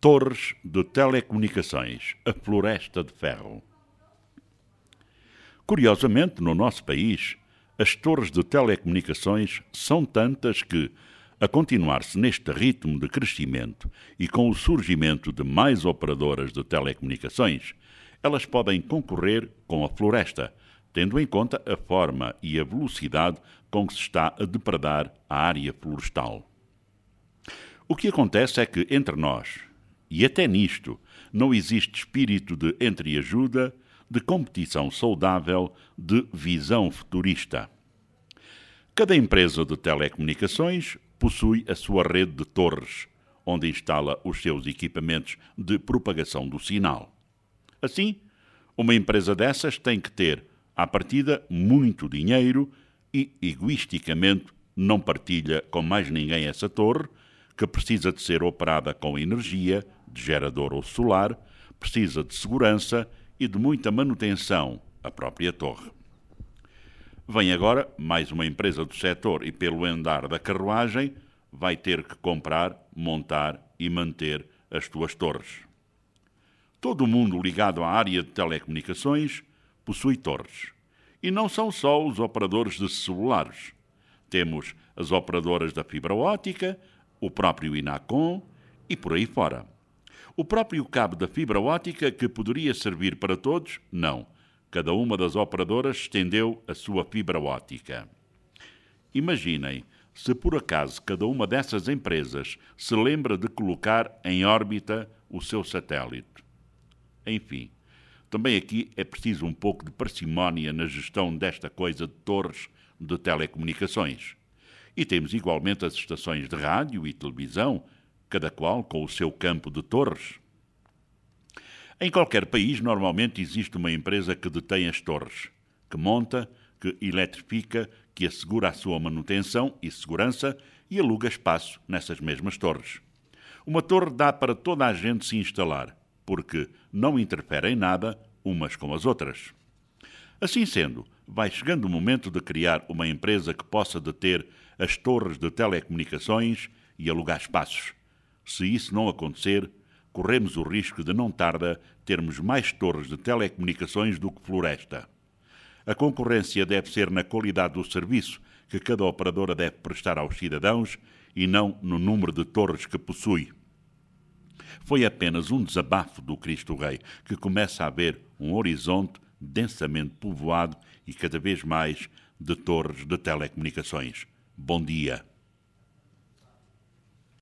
Torres de Telecomunicações, a Floresta de Ferro. Curiosamente, no nosso país, as torres de telecomunicações são tantas que, a continuar-se neste ritmo de crescimento e com o surgimento de mais operadoras de telecomunicações, elas podem concorrer com a floresta, tendo em conta a forma e a velocidade com que se está a depredar a área florestal. O que acontece é que, entre nós, e até nisto não existe espírito de entreajuda, de competição saudável, de visão futurista. Cada empresa de telecomunicações possui a sua rede de torres, onde instala os seus equipamentos de propagação do sinal. Assim, uma empresa dessas tem que ter, à partida, muito dinheiro e, egoisticamente, não partilha com mais ninguém essa torre, que precisa de ser operada com energia, de gerador ou solar, precisa de segurança e de muita manutenção, a própria torre. Vem agora mais uma empresa do setor e, pelo andar da carruagem, vai ter que comprar, montar e manter as tuas torres. Todo o mundo ligado à área de telecomunicações possui torres. E não são só os operadores de celulares. Temos as operadoras da fibra óptica, o próprio Inacom e por aí fora. O próprio cabo da fibra óptica, que poderia servir para todos, não. Cada uma das operadoras estendeu a sua fibra óptica. Imaginem se por acaso cada uma dessas empresas se lembra de colocar em órbita o seu satélite. Enfim, também aqui é preciso um pouco de parcimónia na gestão desta coisa de torres de telecomunicações. E temos igualmente as estações de rádio e televisão, cada qual com o seu campo de torres. Em qualquer país, normalmente existe uma empresa que detém as torres, que monta, que eletrifica, que assegura a sua manutenção e segurança e aluga espaço nessas mesmas torres. Uma torre dá para toda a gente se instalar, porque não interferem nada umas com as outras. Assim sendo, vai chegando o momento de criar uma empresa que possa deter as torres de telecomunicações e alugar espaços. Se isso não acontecer, corremos o risco de não tarda termos mais torres de telecomunicações do que floresta. A concorrência deve ser na qualidade do serviço que cada operadora deve prestar aos cidadãos e não no número de torres que possui. Foi apenas um desabafo do Cristo Rei que começa a ver um horizonte densamente povoado e cada vez mais de torres de telecomunicações. Bom dia.